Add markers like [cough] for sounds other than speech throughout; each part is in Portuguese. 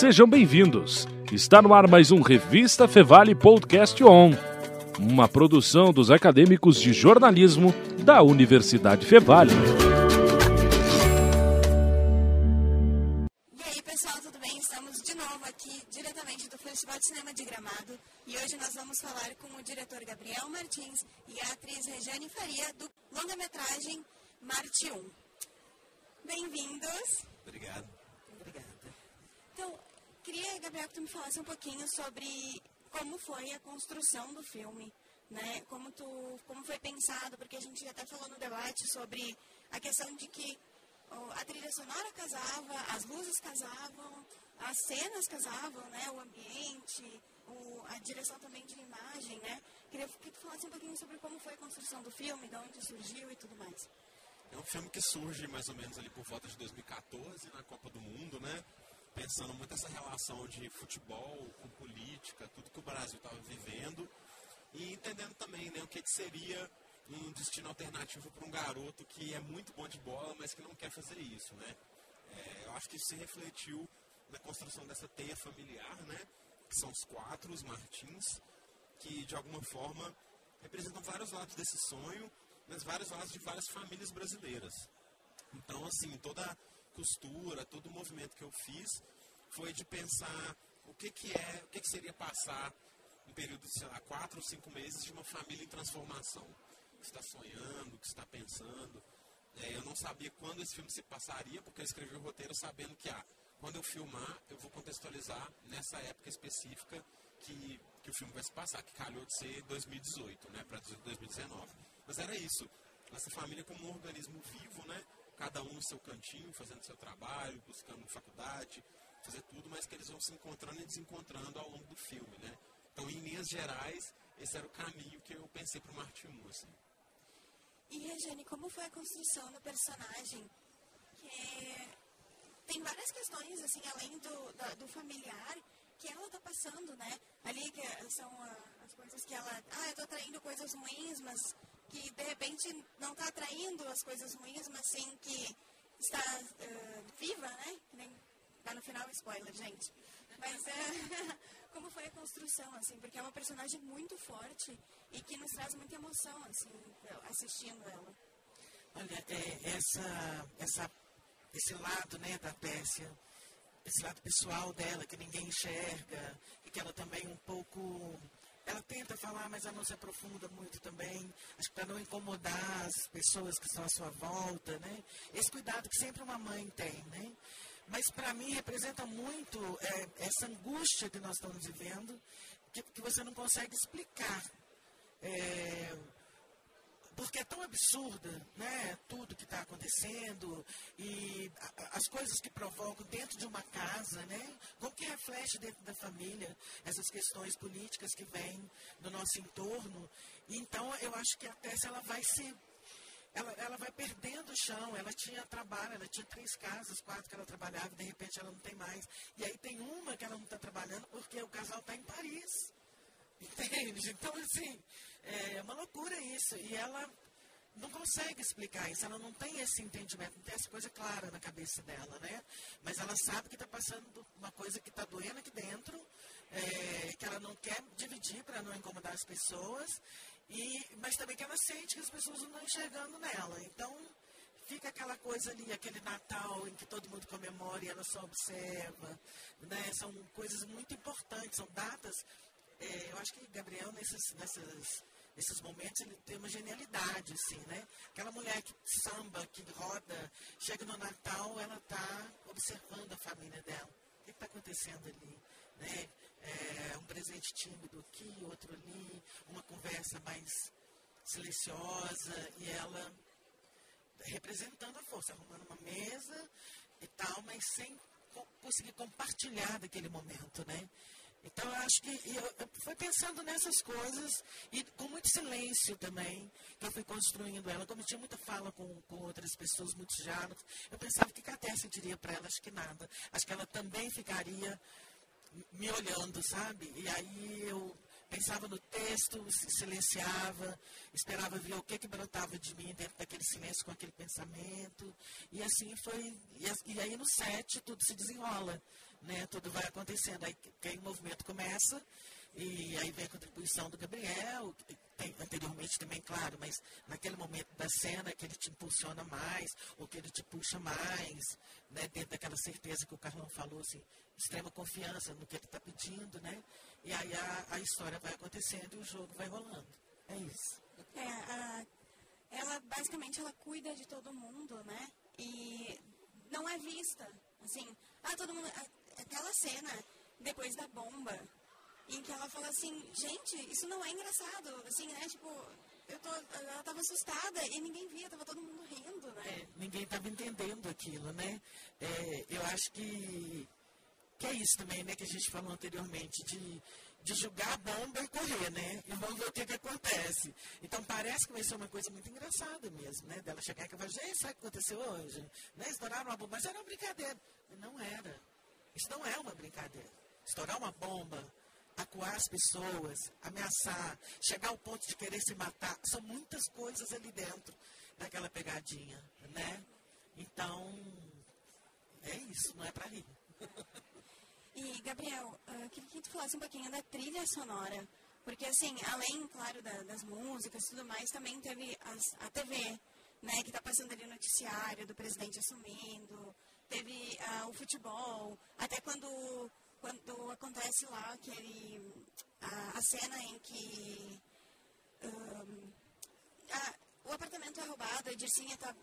Sejam bem-vindos. Está no ar mais um Revista Fevale Podcast On, uma produção dos acadêmicos de jornalismo da Universidade Fevale. E aí, pessoal, tudo bem? Estamos de novo aqui, diretamente do Festival de Cinema de Gramado. E hoje nós vamos falar com o diretor Gabriel Martins e a atriz Regiane Faria, do longa-metragem Marte 1. Bem-vindos. Obrigado. Gabriel, que tu me falasse um pouquinho sobre como foi a construção do filme, né? Como, tu, como foi pensado, porque a gente até falou no debate sobre a questão de que a trilha sonora casava, as luzes casavam, as cenas casavam, né? O ambiente, o, a direção também de imagem, né? Queria que tu falasse um pouquinho sobre como foi a construção do filme, de onde surgiu e tudo mais. É um filme que surge mais ou menos ali por volta de 2014, na Copa do Mundo, né? Pensando muito essa relação de futebol com política, tudo que o Brasil estava vivendo. E entendendo também né, o que, que seria um destino alternativo para um garoto que é muito bom de bola, mas que não quer fazer isso, né? É, eu acho que isso se refletiu na construção dessa teia familiar, né? Que são os quatro, os Martins, que de alguma forma representam vários lados desse sonho, mas vários lados de várias famílias brasileiras. Então, assim, toda costura, todo o movimento que eu fiz foi de pensar o que, que é, o que, que seria passar um período de, sei lá, quatro ou cinco meses de uma família em transformação. Que está sonhando, que está pensando. É, eu não sabia quando esse filme se passaria, porque eu escrevi o roteiro sabendo que, ah, quando eu filmar, eu vou contextualizar nessa época específica que, que o filme vai se passar, que calhou de ser 2018, né, para 2019. Mas era isso. Essa família como um organismo vivo, né? Cada um no seu cantinho, fazendo seu trabalho, buscando faculdade, fazer tudo, mas que eles vão se encontrando e desencontrando ao longo do filme, né? Então, em linhas gerais, esse era o caminho que eu pensei para o Marte 1, assim. E, Regiane, como foi a construção do personagem? Que é- tem várias questões, assim, além do, do familiar, que ela tá passando, né? Ali que são as coisas que ela... Ah, eu tô atraindo coisas ruins, mas que, de repente, não tá atraindo as coisas ruins, mas sim que está ah, viva, né? Nem tá no final, spoiler, gente. Mas é, [laughs] como foi a construção, assim, porque é uma personagem muito forte e que nos traz muita emoção, assim, assistindo ela. Olha, é, essa, essa, esse lado né, da Pérsia, esse lado pessoal dela, que ninguém enxerga, e que ela também um pouco. Ela tenta falar, mas ela não se aprofunda muito também. Acho que para não incomodar as pessoas que estão à sua volta, né? Esse cuidado que sempre uma mãe tem, né? Mas para mim representa muito é, essa angústia que nós estamos vivendo, que, que você não consegue explicar. É, porque é tão absurda, né, tudo que está acontecendo e as coisas que provocam dentro de uma casa, né, como que reflete dentro da família essas questões políticas que vêm do nosso entorno. E então eu acho que a Tessa ela vai se ela, ela vai perdendo o chão, ela tinha trabalho, ela tinha três casas, quatro que ela trabalhava, de repente ela não tem mais. E aí tem uma que ela não está trabalhando porque o casal está em Paris. Entende? Então, assim, é uma loucura isso. E ela não consegue explicar isso, ela não tem esse entendimento, não tem essa coisa clara na cabeça dela, né? Mas ela sabe que está passando uma coisa que está doendo aqui dentro, é, que ela não quer dividir para não incomodar as pessoas, e, mas também que ela sente que as pessoas não estão enxergando nela. Então, fica aquela coisa ali, aquele Natal em que todo mundo comemora e ela só observa, né? São coisas muito importantes, são datas. É, eu acho que Gabriel, nesses, nessas, nesses momentos, ele tem uma genialidade, assim, né? Aquela mulher que samba, que roda, chega no Natal, ela está observando a família dela. O que está acontecendo ali, né? É, um presente tímido aqui, outro ali, uma conversa mais silenciosa e ela representando a força, arrumando uma mesa e tal, mas sem co- conseguir compartilhar daquele momento, né? Então, eu acho que eu, eu fui pensando nessas coisas e com muito silêncio também, que eu fui construindo ela. Como eu tinha muita fala com, com outras pessoas, muitos diálogos, eu pensava que a Tessa diria para ela, acho que nada. Acho que ela também ficaria me olhando, sabe? E aí eu pensava no texto, silenciava, esperava ver o que que brotava de mim dentro daquele silêncio com aquele pensamento. E assim foi. E, e aí no set tudo se desenrola. Né, tudo vai acontecendo. Aí, aí o movimento começa, e aí vem a contribuição do Gabriel, tem anteriormente também, claro, mas naquele momento da cena que ele te impulsiona mais, ou que ele te puxa mais, né, dentro daquela certeza que o Carlão falou, assim, extrema confiança no que ele está pedindo, né? E aí a, a história vai acontecendo e o jogo vai rolando. É isso. É, a, ela basicamente ela cuida de todo mundo, né? E não é vista. Assim, ah, todo mundo. Aquela cena depois da bomba, em que ela fala assim, gente, isso não é engraçado, assim, né? Tipo, eu tô, ela tava assustada e ninguém via, tava todo mundo rindo, né? É, ninguém tava entendendo aquilo, né? É, eu acho que, que é isso também, né, que a gente falou anteriormente, de, de jogar a bomba e correr, né? E vamos ver o que, que acontece. Então parece que vai ser uma coisa muito engraçada mesmo, né? Dela chegar e falar, gente, sabe o que aconteceu hoje? Né? Estouraram uma bomba, mas era uma brincadeira. Não era. Isso não é uma brincadeira. Estourar uma bomba acuar as pessoas, ameaçar, chegar ao ponto de querer se matar. São muitas coisas ali dentro daquela pegadinha, né? Então, é isso, não é para rir. E, Gabriel, uh, queria que tu falasse um pouquinho da trilha sonora. Porque, assim, além, claro, da, das músicas e tudo mais, também teve as, a TV, né? Que está passando ali o noticiário do presidente assumindo. Teve uh, o futebol. Até quando quando acontece lá aquele, a, a cena em que um, a, o apartamento é roubado, a Dircinha tá,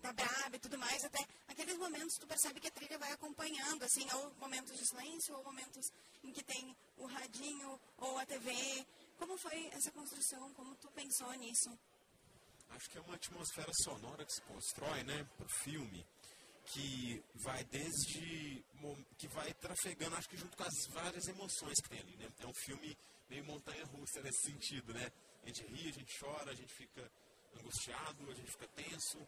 tá brava e tudo mais, até aqueles momentos tu percebe que a trilha vai acompanhando, assim, ou momentos de silêncio, ou momentos em que tem o radinho, ou a TV. Como foi essa construção? Como tu pensou nisso? Acho que é uma atmosfera sonora que se constrói, né, pro filme que vai desde que vai trafegando, acho que junto com as várias emoções que tem ali, né? É um filme meio montanha russa nesse sentido, né? A gente ri, a gente chora, a gente fica angustiado, a gente fica tenso.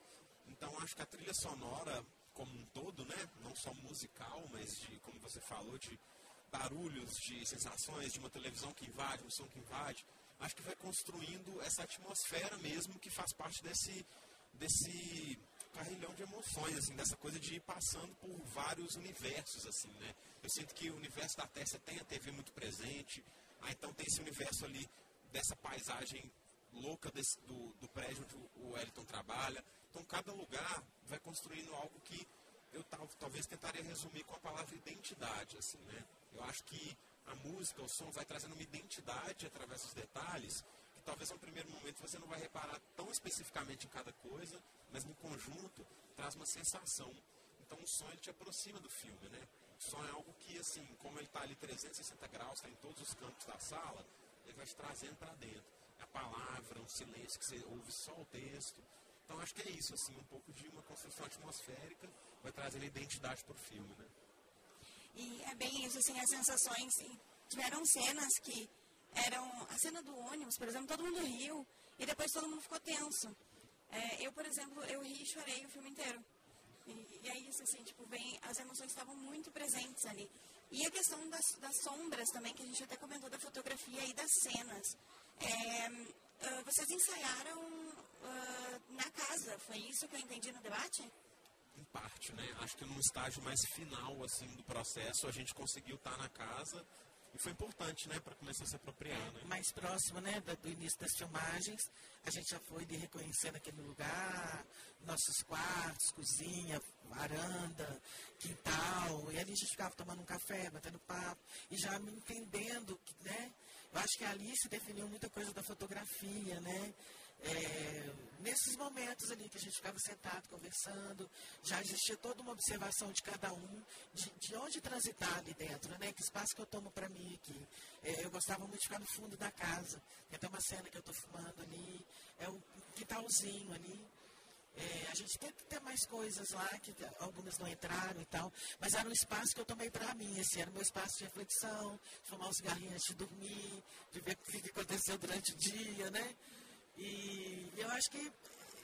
Então acho que a trilha sonora como um todo, né? Não só musical, mas de, como você falou, de barulhos, de sensações, de uma televisão que invade, um som que invade, acho que vai construindo essa atmosfera mesmo que faz parte desse desse carrilhão de emoções, assim, dessa coisa de ir passando por vários universos, assim, né? Eu sinto que o universo da Tessa tem a TV muito presente, ah, então tem esse universo ali dessa paisagem louca desse, do, do prédio onde o Wellington trabalha. Então, cada lugar vai construindo algo que eu tal, talvez tentaria resumir com a palavra identidade, assim, né? Eu acho que a música, o som vai trazendo uma identidade através dos detalhes que talvez no primeiro momento você não vai reparar tão especificamente em cada coisa, mas no conjunto traz uma sensação. Então o som ele te aproxima do filme, né? O som é algo que, assim, como ele está ali 360 graus, está em todos os campos da sala, ele vai te trazendo para dentro. A palavra, um silêncio que você ouve só o texto. Então acho que é isso, assim, um pouco de uma construção atmosférica, vai trazer identidade para o filme, né? E é bem isso, assim, as sensações. Tiveram cenas que eram a cena do ônibus, por exemplo, todo mundo riu e depois todo mundo ficou tenso. É, eu, por exemplo, eu ri e chorei o filme inteiro. E, e é isso, assim, tipo, bem, as emoções estavam muito presentes ali. E a questão das, das sombras também, que a gente até comentou da fotografia e das cenas. É, uh, vocês ensaiaram uh, na casa, foi isso que eu entendi no debate? Em parte, né? Acho que num estágio mais final, assim, do processo, a gente conseguiu estar na casa e foi importante, né, para começar a se apropriar, né? Mais próximo, né, do, início das filmagens, a gente já foi de reconhecer aquele lugar, nossos quartos, cozinha, varanda, quintal, e ali a gente ficava tomando um café, batendo papo, e já me entendendo, né? Eu acho que ali se definiu muita coisa da fotografia, né? É, nesses momentos ali que a gente ficava sentado conversando, já existia toda uma observação de cada um, de, de onde transitar ali dentro, né? Que espaço que eu tomo para mim aqui. É, eu gostava muito de ficar no fundo da casa. Tem até uma cena que eu estou fumando ali, é um quintalzinho ali. É, a gente tenta ter mais coisas lá, que algumas não entraram e tal, mas era um espaço que eu tomei para mim, assim, era o meu espaço de reflexão, de fumar um cigarrinho antes de dormir, de ver o que aconteceu durante o dia, né? E eu acho que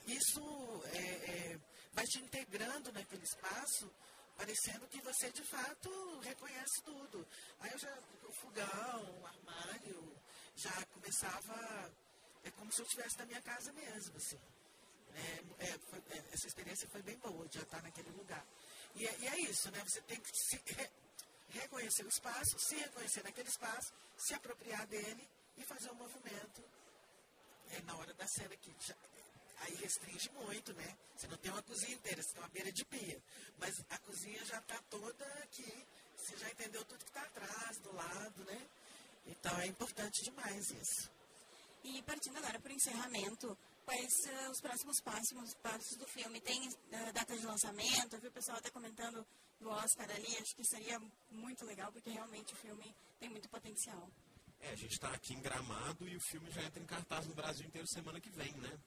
isso é, é, vai te integrando naquele espaço, parecendo que você de fato reconhece tudo. Aí eu já, o fogão, o armário, já começava, é como se eu estivesse na minha casa mesmo, assim. É, é, foi, é, essa experiência foi bem boa de estar naquele lugar. E, é, e é isso, né? Você tem que se re, reconhecer o espaço, se reconhecer naquele espaço, se apropriar dele e fazer um movimento é, na hora da cena que já, aí restringe muito, né? Você não tem uma cozinha inteira, você tem uma beira de pia. Mas a cozinha já está toda aqui, você já entendeu tudo que está atrás, do lado, né? Então é importante demais isso. E partindo agora para o encerramento, quais uh, os próximos passos, passos do filme? Tem uh, data de lançamento? Eu vi o pessoal até comentando do Oscar ali, acho que seria muito legal, porque realmente o filme tem muito potencial. É, a gente está aqui em Gramado e o filme já entra em cartaz no Brasil inteiro semana que vem, né?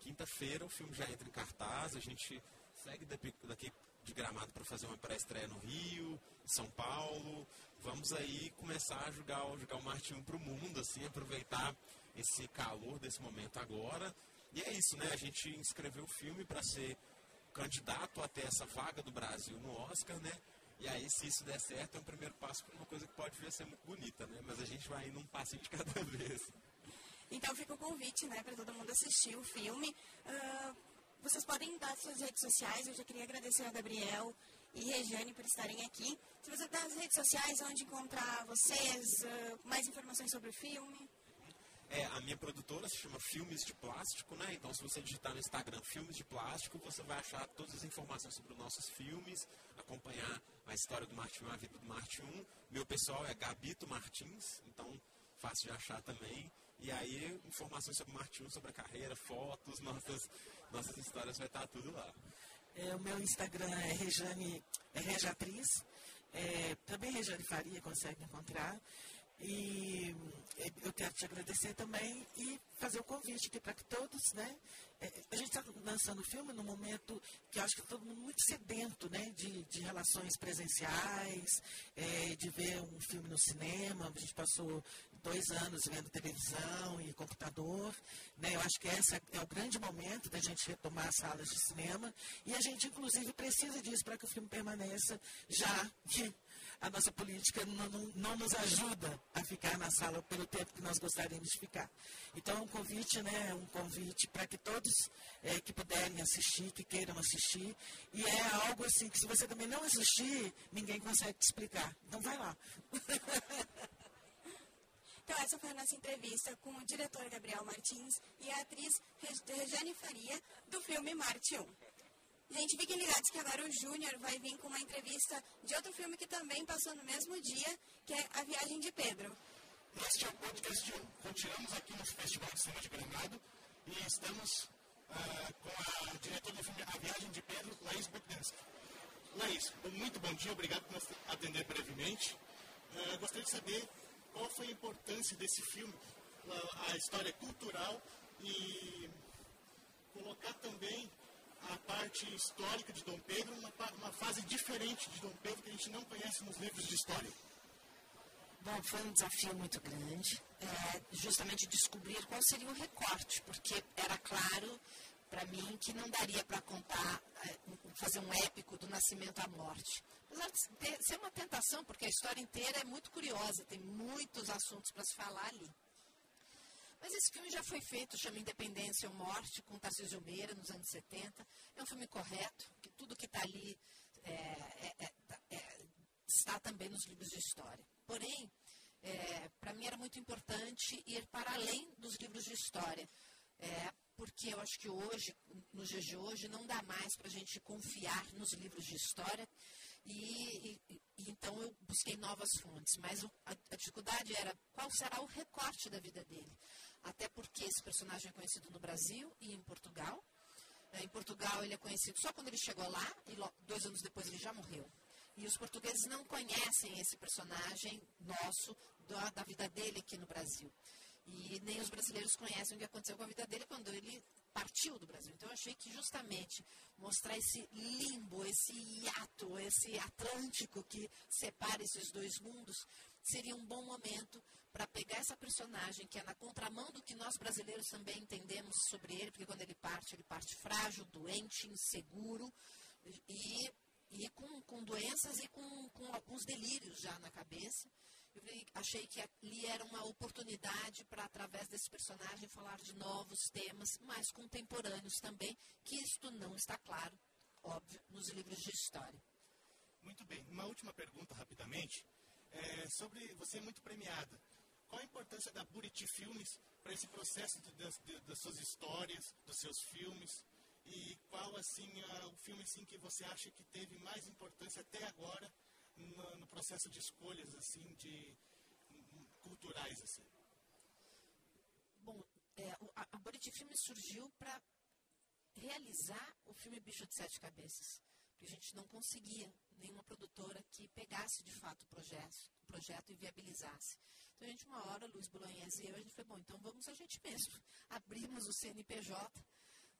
Quinta-feira o filme já entra em cartaz, a gente segue daqui de Gramado para fazer uma pré-estreia no Rio, São Paulo. Vamos aí começar a jogar, jogar o Martin para o mundo, assim, aproveitar esse calor desse momento agora. E é isso, né? A gente inscreveu o filme para ser candidato até essa vaga do Brasil no Oscar, né? E aí, se isso der certo, é um primeiro passo para uma coisa que pode vir a ser muito bonita, né? Mas a gente vai indo um passinho de cada [laughs] vez. Então fica o convite, né, para todo mundo assistir o filme. Uh, vocês podem dar suas redes sociais. Eu já queria agradecer a Gabriel e Regiane por estarem aqui. Se você dá as redes sociais, onde encontrar vocês, uh, mais informações sobre o filme. É, a minha produtora se chama Filmes de Plástico, né? Então, se você digitar no Instagram Filmes de Plástico, você vai achar todas as informações sobre os nossos filmes, acompanhar a história do Marte 1, a vida do Marte 1. Meu pessoal é Gabito Martins, então fácil de achar também. E aí, informações sobre o Marte 1, sobre a carreira, fotos, [laughs] nossas, nossas histórias, vai estar tudo lá. É, o meu Instagram é Rejane, é Rejatriz. É, também Rejane Faria consegue encontrar. E é, eu quero te agradecer também e fazer o convite aqui para que todos, né? É, a gente está lançando o filme num momento que acho que todo mundo muito sedento, né? De, de relações presenciais, é, de ver um filme no cinema. A gente passou dois anos vendo televisão e computador. Né? Eu acho que esse é o grande momento da gente retomar as salas de cinema. E a gente, inclusive, precisa disso para que o filme permaneça, já que a nossa política não, não, não, nos ajuda a ficar na sala pelo tempo que nós gostaríamos de ficar. Então, é um convite, né, um convite para que todos é, que puderem assistir, que queiram assistir, e é algo assim que se você também não assistir, ninguém consegue te explicar. Então, vai lá. [laughs] Então, essa foi a nossa entrevista com o diretor Gabriel Martins e a atriz Regiane Faria, do filme Marte 1. Gente, fiquem ligados que agora o Júnior vai vir com uma entrevista de outro filme que também passou no mesmo dia, que é A Viagem de Pedro. Este é o podcast 1. Continuamos aqui no Festival de Cinema de Granado e estamos uh, com a diretora do filme A Viagem de Pedro, Laís Bukdensky. Laís, muito bom dia, obrigado por nos atender brevemente. Uh, gostaria de saber qual foi a importância desse filme, a, a história cultural e colocar também a parte histórica de Dom Pedro numa uma fase diferente de Dom Pedro que a gente não conhece nos livros de história. Bom, foi um desafio muito grande, é, justamente descobrir qual seria o recorte, porque era claro para mim que não daria para contar, é, fazer um épico do nascimento à morte. Apesar de ser uma tentação, porque a história inteira é muito curiosa, tem muitos assuntos para se falar ali. Esse filme já foi feito, chama Independência ou Morte, com Tarcísio Meira, nos anos 70. É um filme correto, que tudo que está ali é, é, é, é, está também nos livros de história. Porém, é, para mim era muito importante ir para além dos livros de história. É, porque eu acho que hoje, nos dias de hoje, não dá mais para a gente confiar nos livros de história e, e, então eu busquei novas fontes, mas a, a, dificuldade era qual será o recorte da vida dele. Até porque esse personagem é conhecido no Brasil e em Portugal. É, em Portugal ele é conhecido só quando ele chegou lá e dois anos depois ele já morreu. E os portugueses não conhecem esse personagem nosso, da, da vida dele aqui no Brasil. E nem os brasileiros conhecem o que aconteceu com a vida dele quando ele partiu do Brasil. Então eu achei que justamente mostrar esse limbo, esse hiato, esse Atlântico que separa esses dois mundos, seria um bom momento para pegar essa personagem que é na contramão do que nós brasileiros também entendemos sobre ele, porque quando ele parte, ele parte frágil, doente, inseguro e, e com, com doenças e com, com alguns delírios já na cabeça. Eu achei que ali era uma oportunidade para, através desse personagem, falar de novos temas, mais contemporâneos também, que isto não está claro, óbvio, nos livros de história. Muito bem. Uma última pergunta, rapidamente. É, sobre você é muito premiada. Qual a importância da Buriti Filmes para esse processo de, de, das suas histórias, dos seus filmes? E qual assim o filme assim que você acha que teve mais importância até agora no, no processo de escolhas assim de culturais assim? Bom, é, a, a Buriti Filmes surgiu para realizar o filme Bicho de Sete Cabeças. Porque a gente não conseguia nenhuma produtora que pegasse de fato o projeto, o projeto e viabilizasse. Então a gente, uma hora, Luiz Bolognese e eu, a gente falou, bom, então vamos a gente mesmo. [laughs] Abrimos o CNPJ,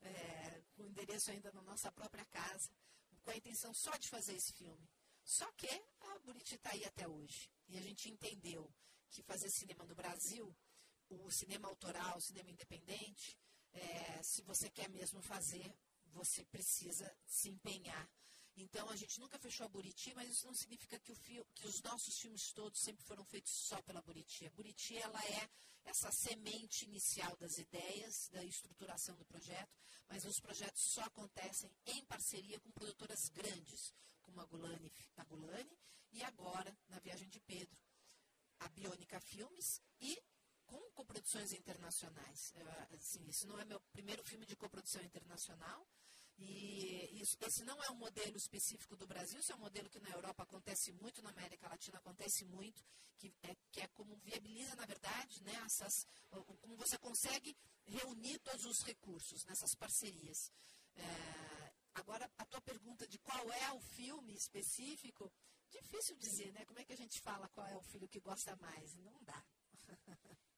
é, com endereço ainda na nossa própria casa, com a intenção só de fazer esse filme. Só que a Buriti está aí até hoje. E a gente entendeu que fazer cinema no Brasil, o cinema autoral, o cinema independente, é, se você quer mesmo fazer, você precisa se empenhar. Então, a gente nunca fechou a Buriti, mas isso não significa que, que, os nossos filmes todos sempre foram feitos só pela Buriti. A Buriti, ela é essa semente inicial das ideias, da estruturação do projeto, mas os projetos só acontecem em parceria com produtoras grandes, como a Gulani, a Gulani e agora, na Viagem de Pedro, a Biônica Filmes e com coproduções internacionais. assim, não é meu primeiro filme de coprodução internacional, e isso, esse não é um modelo específico do Brasil, isso é um modelo que na Europa acontece muito, na América Latina acontece muito, que é, que é como viabiliza, na verdade, né, essas, como você consegue reunir todos os recursos nessas parcerias. É, agora, a tua pergunta de qual é o filme específico, difícil dizer, né? Como é que a gente fala qual é o filho que gosta mais? Não dá.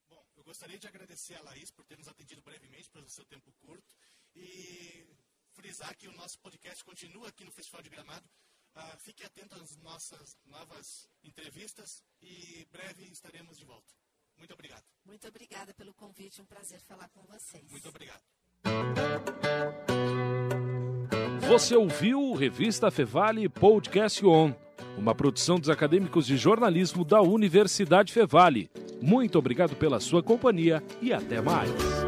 Bom, eu gostaria de agradecer a Laís por ter nos atendido brevemente pelo seu tempo curto e frisar que o nosso podcast continua aqui no Festival de Gramado. Uh, fique atento às nossas novas entrevistas e breve estaremos de volta. Muito obrigado. Muito obrigada pelo convite, um prazer falar com vocês. Muito obrigado. Você ouviu Revista Fevale Podcast On, uma produção dos acadêmicos de jornalismo da Universidade Fevale. Muito obrigado pela sua companhia e até mais.